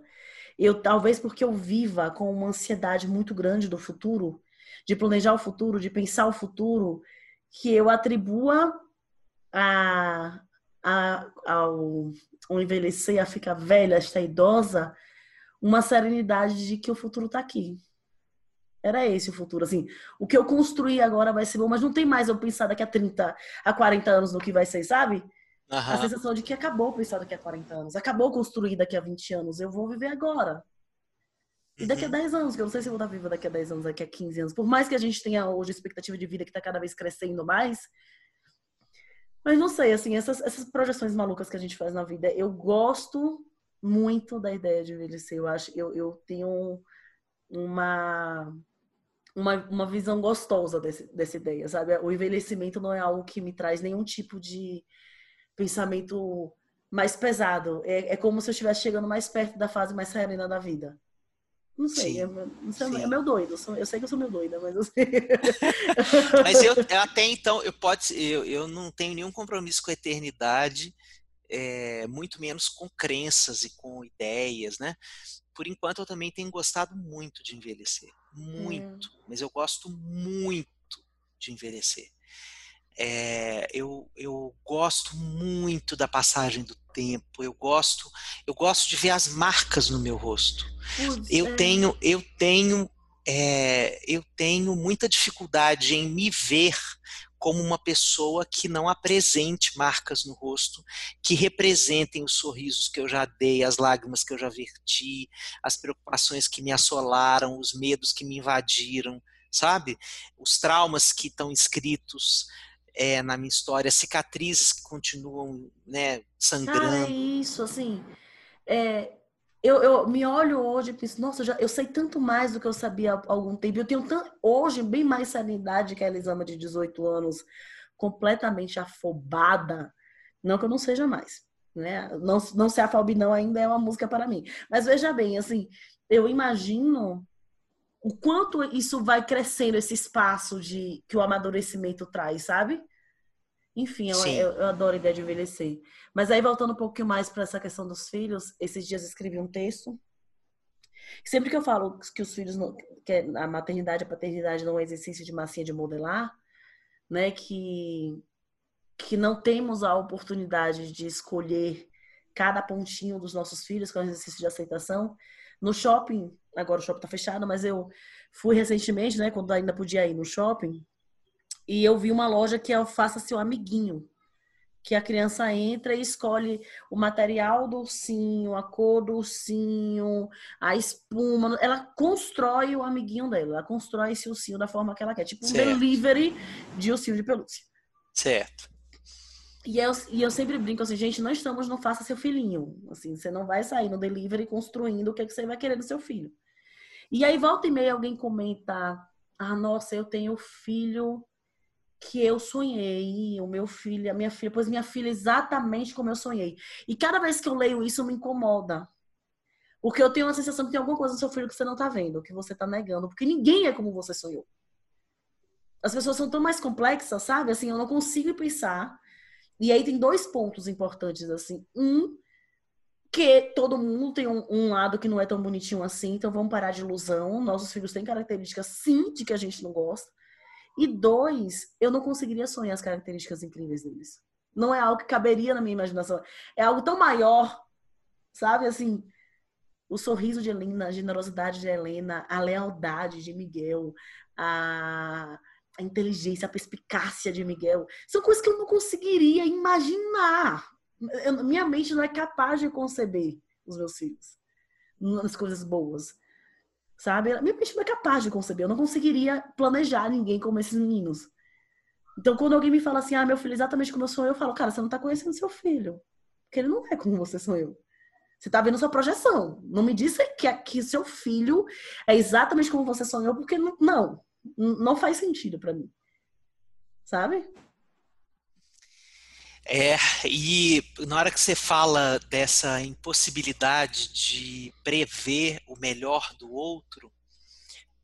Eu talvez porque eu viva com uma ansiedade muito grande do futuro, de planejar o futuro, de pensar o futuro, que eu atribua a, a, ao, ao envelhecer, a ficar velha, a estar idosa, uma serenidade de que o futuro está aqui. Era esse o futuro, assim. O que eu construí agora vai ser bom, mas não tem mais eu pensar daqui a 30, a 40 anos no que vai ser, sabe? Uhum. A sensação de que acabou pensar daqui a 40 anos, acabou construir daqui a 20 anos, eu vou viver agora. E daqui a 10 uhum. anos, que eu não sei se eu vou estar viva daqui a 10 anos, daqui a 15 anos. Por mais que a gente tenha hoje expectativa de vida que está cada vez crescendo mais. Mas não sei, assim, essas, essas projeções malucas que a gente faz na vida, eu gosto muito da ideia de envelhecer. Eu acho, eu, eu tenho uma, uma, uma visão gostosa desse, dessa ideia, sabe? O envelhecimento não é algo que me traz nenhum tipo de pensamento mais pesado. É, é como se eu estivesse chegando mais perto da fase mais serena da vida. Não sei, é, não sei é meu doido. Eu, sou, eu, sei que eu sou meu doida, mas eu sei. mas eu até então, eu, pode, eu, eu não tenho nenhum compromisso com a eternidade, é, muito menos com crenças e com ideias, né? Por enquanto, eu também tenho gostado muito de envelhecer. Muito. É. Mas eu gosto muito de envelhecer. É, eu, eu gosto muito da passagem do tempo. Eu gosto, eu gosto de ver as marcas no meu rosto. eu é. tenho, eu tenho, é, eu tenho muita dificuldade em me ver como uma pessoa que não apresente marcas no rosto, que representem os sorrisos que eu já dei, as lágrimas que eu já verti, as preocupações que me assolaram, os medos que me invadiram, sabe? Os traumas que estão escritos é, na minha história, cicatrizes que continuam né, sangrando. Cara, é isso, assim. É, eu, eu me olho hoje e penso, nossa, eu, já, eu sei tanto mais do que eu sabia há algum tempo. Eu tenho tão, hoje bem mais sanidade que a Elisama de 18 anos, completamente afobada. Não que eu não seja mais. Né? Não, não se afobe não ainda é uma música para mim. Mas veja bem, assim, eu imagino o quanto isso vai crescendo, esse espaço de que o amadurecimento traz, sabe? Enfim, eu, eu, eu, adoro a ideia de envelhecer. Mas aí, voltando um pouquinho mais para essa questão dos filhos, esses dias eu escrevi um texto. Sempre que eu falo que os filhos, não, que a maternidade e a paternidade não é exercício de massinha de modelar, né? Que, que não temos a oportunidade de escolher cada pontinho dos nossos filhos, que é um exercício de aceitação. No shopping, agora o shopping tá fechado, mas eu fui recentemente, né, quando ainda podia ir no shopping, e eu vi uma loja que é o Faça Seu Amiguinho, que a criança entra e escolhe o material do ursinho, a cor do ursinho, a espuma. Ela constrói o amiguinho dela, ela constrói esse ursinho da forma que ela quer. Tipo um certo. delivery de ursinho de pelúcia. Certo. E eu, e eu sempre brinco assim, gente, não estamos no faça seu filhinho. Assim, você não vai sair no delivery construindo o que, é que você vai querer do seu filho. E aí, volta e meia, alguém comenta: Ah, nossa, eu tenho filho que eu sonhei, o meu filho, a minha filha, pois minha filha exatamente como eu sonhei. E cada vez que eu leio isso me incomoda. Porque eu tenho a sensação que tem alguma coisa no seu filho que você não tá vendo, que você tá negando, porque ninguém é como você sonhou. As pessoas são tão mais complexas, sabe? Assim, eu não consigo pensar. E aí tem dois pontos importantes assim. Um, que todo mundo tem um, um, lado que não é tão bonitinho assim, então vamos parar de ilusão. Nossos filhos têm características, sim, de que a gente não gosta. E dois, eu não conseguiria sonhar as características incríveis deles. Não é algo que caberia na minha imaginação. É algo tão maior, sabe? Assim, o sorriso de Helena, a generosidade de Helena, a lealdade de Miguel, a, a inteligência, a perspicácia de Miguel. São coisas que eu não conseguiria imaginar. Eu, minha mente não é capaz de conceber os meus filhos nas coisas boas sabe? Minha mente não é capaz de conceber. Eu não conseguiria planejar ninguém como esses meninos. Então, quando alguém me fala assim, ah, meu filho é exatamente como eu sou, eu falo, cara, você não tá conhecendo seu filho. Porque ele não é como você sou eu. Você tá vendo sua projeção. Não me disse que, que seu filho é exatamente como você sonhou, porque não, não, não faz sentido para mim. Sabe? É, e na hora que você fala dessa impossibilidade de prever o melhor do outro,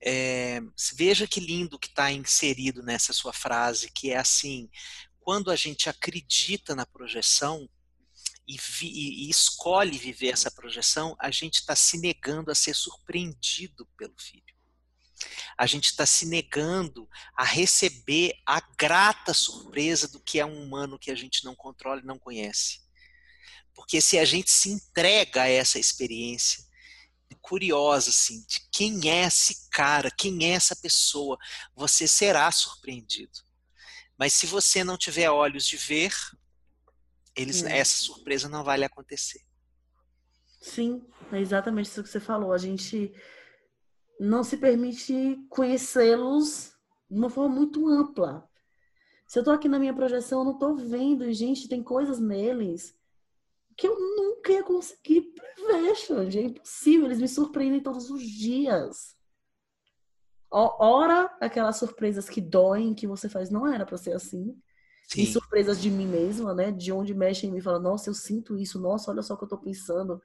é, veja que lindo que está inserido nessa sua frase, que é assim: quando a gente acredita na projeção e, vi, e escolhe viver essa projeção, a gente está se negando a ser surpreendido pelo filho a gente está se negando a receber a grata surpresa do que é um humano que a gente não controla e não conhece. Porque se a gente se entrega a essa experiência curiosa, assim, de quem é esse cara, quem é essa pessoa, você será surpreendido. Mas se você não tiver olhos de ver, eles, é. essa surpresa não vai lhe acontecer. Sim, é exatamente isso que você falou. A gente não se permite conhecê-los de uma forma muito ampla. Se eu tô aqui na minha projeção, eu não tô vendo, e gente, tem coisas neles que eu nunca ia conseguir prever, Xande. É impossível, eles me surpreendem todos os dias. Ora, aquelas surpresas que doem, que você faz, não era para ser assim. Sim. E surpresas de mim mesma, né? De onde mexe em mim, fala, nossa, eu sinto isso, nossa, olha só o que eu tô pensando.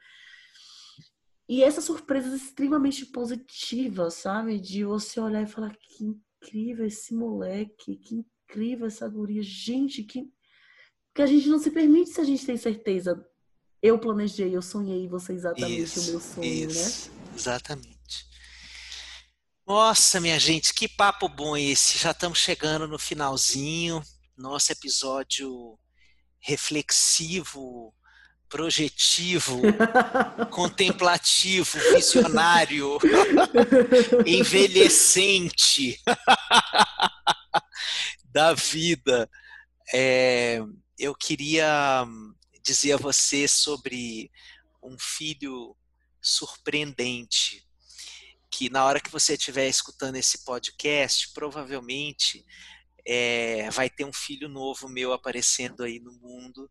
E essas surpresas extremamente positivas, sabe? De você olhar e falar, que incrível esse moleque, que incrível essa guria. Gente, que. Que a gente não se permite se a gente tem certeza. Eu planejei, eu sonhei, você exatamente isso, o meu sonho, né? isso, né? Exatamente. Nossa, minha gente, que papo bom esse. Já estamos chegando no finalzinho. Nosso episódio reflexivo, projetivo, contemplativo, visionário, envelhecente da vida. É, eu queria dizer a você sobre um filho surpreendente que na hora que você estiver escutando esse podcast, provavelmente é, vai ter um filho novo meu aparecendo aí no mundo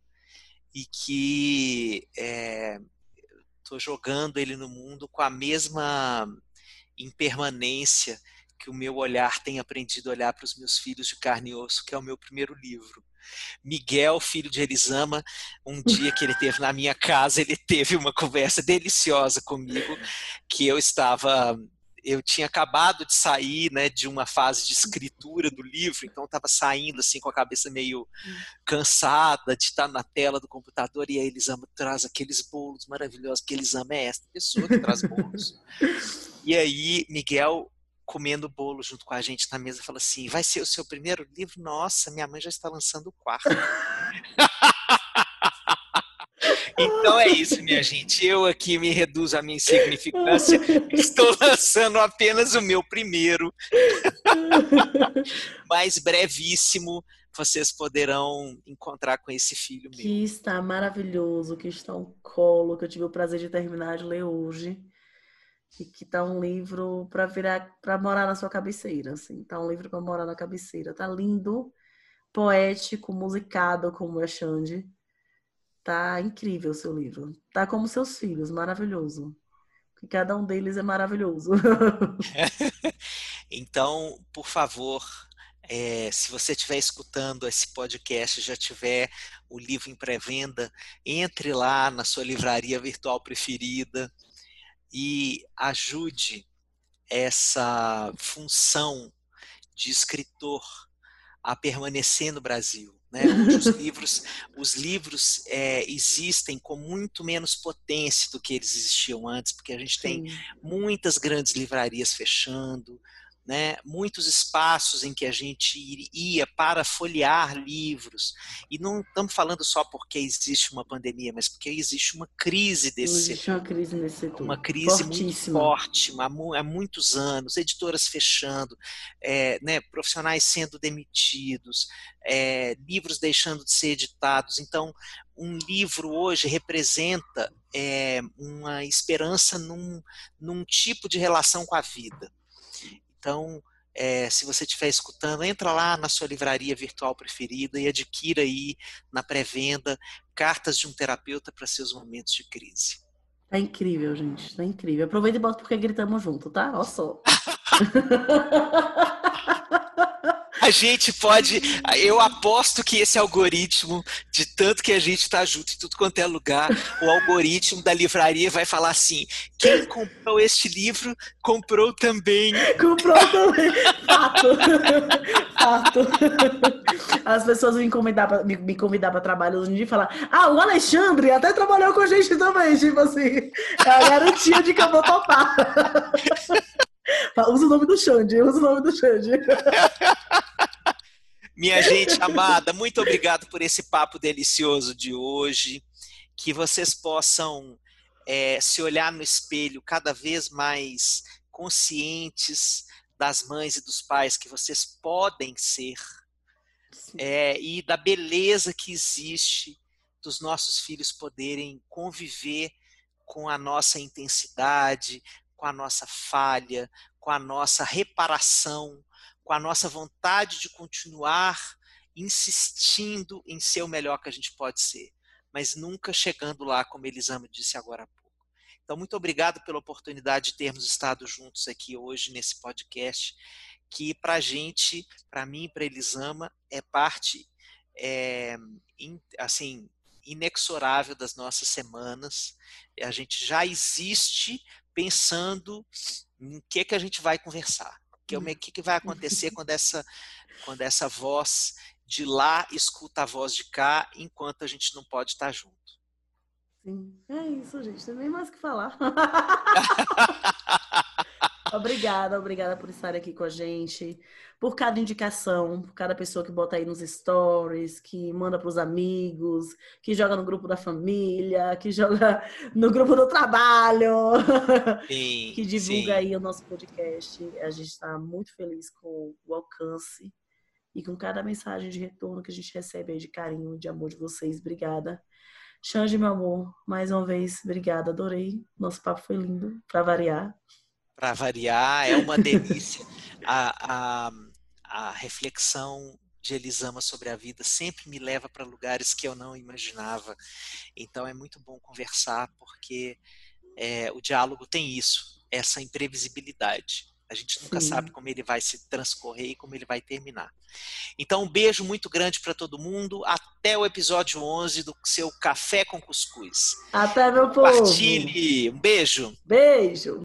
e que estou é, jogando ele no mundo com a mesma impermanência que o meu olhar tem aprendido a olhar para os meus filhos de carne e osso, que é o meu primeiro livro. Miguel, filho de Elisama, um dia que ele teve na minha casa, ele teve uma conversa deliciosa comigo, que eu estava eu tinha acabado de sair né, de uma fase de escritura do livro, então estava saindo assim com a cabeça meio cansada de estar na tela do computador e a Elisama traz aqueles bolos maravilhosos, que Elisama é essa pessoa que traz bolos. e aí Miguel comendo bolo junto com a gente na mesa fala assim, vai ser o seu primeiro livro? Nossa, minha mãe já está lançando o quarto. Então é isso, minha gente. Eu aqui me reduzo a minha insignificância. Estou lançando apenas o meu primeiro. Mas brevíssimo vocês poderão encontrar com esse filho meu. Que está maravilhoso, que está um colo, que eu tive o prazer de terminar de ler hoje. E que está um livro para virar, para morar na sua cabeceira, assim. Tá um livro para morar na cabeceira. Tá lindo, poético, musicado como é Xande. Tá incrível o seu livro. Tá como seus filhos, maravilhoso. Que cada um deles é maravilhoso. então, por favor, é, se você estiver escutando esse podcast, já tiver o livro em pré-venda, entre lá na sua livraria virtual preferida e ajude essa função de escritor a permanecer no Brasil né? os livros, os livros é, existem com muito menos potência do que eles existiam antes, porque a gente tem Sim. muitas grandes livrarias fechando, né, muitos espaços em que a gente ia para folhear livros. E não estamos falando só porque existe uma pandemia, mas porque existe uma crise desse existe setor. uma crise nesse setor. Uma crise muito forte, há muitos anos, editoras fechando, é, né, profissionais sendo demitidos, é, livros deixando de ser editados. Então, um livro hoje representa é, uma esperança num, num tipo de relação com a vida. Então, é, se você estiver escutando, entra lá na sua livraria virtual preferida e adquira aí na pré-venda cartas de um terapeuta para seus momentos de crise. Tá incrível, gente. Tá incrível. Aproveita e bota porque gritamos junto, tá? Olha só. a gente pode. Eu aposto que esse algoritmo, de tanto que a gente está junto em tudo quanto é lugar, o algoritmo da livraria vai falar assim: quem comprou este livro comprou também. Comprou também. Fato. Fato. As pessoas me convidar para me, me convidar para trabalho hoje em dia e falar: ah, o Alexandre até trabalhou com a gente também. Tipo assim, é a garantia de que eu vou topar. Usa o nome do Xande, usa o nome do Xande. Minha gente amada, muito obrigado por esse papo delicioso de hoje. Que vocês possam é, se olhar no espelho cada vez mais conscientes das mães e dos pais que vocês podem ser é, e da beleza que existe dos nossos filhos poderem conviver com a nossa intensidade, com a nossa falha, com a nossa reparação, com a nossa vontade de continuar insistindo em ser o melhor que a gente pode ser, mas nunca chegando lá, como Elisama disse agora há pouco. Então, muito obrigado pela oportunidade de termos estado juntos aqui hoje nesse podcast, que para a gente, para mim para Elisama, é parte, é, assim, inexorável das nossas semanas. A gente já existe pensando em que que a gente vai conversar, que o hum. que, que vai acontecer quando essa quando essa voz de lá escuta a voz de cá, enquanto a gente não pode estar junto. Sim, é isso, gente. Não tem mais o que falar. obrigada, obrigada por estar aqui com a gente, por cada indicação, por cada pessoa que bota aí nos stories, que manda para os amigos, que joga no grupo da família, que joga no grupo do trabalho, sim, que divulga sim. aí o nosso podcast. A gente está muito feliz com o alcance e com cada mensagem de retorno que a gente recebe aí de carinho, de amor de vocês. Obrigada. Xande, meu amor, mais uma vez, obrigada, adorei. Nosso papo foi lindo, para variar. Para variar, é uma delícia. a, a, a reflexão de Elisama sobre a vida sempre me leva para lugares que eu não imaginava. Então é muito bom conversar, porque é, o diálogo tem isso, essa imprevisibilidade. A gente nunca Sim. sabe como ele vai se transcorrer e como ele vai terminar. Então, um beijo muito grande para todo mundo. Até o episódio 11 do seu Café com Cuscuz. Até, meu povo. Compartilhe. Um beijo. Beijo.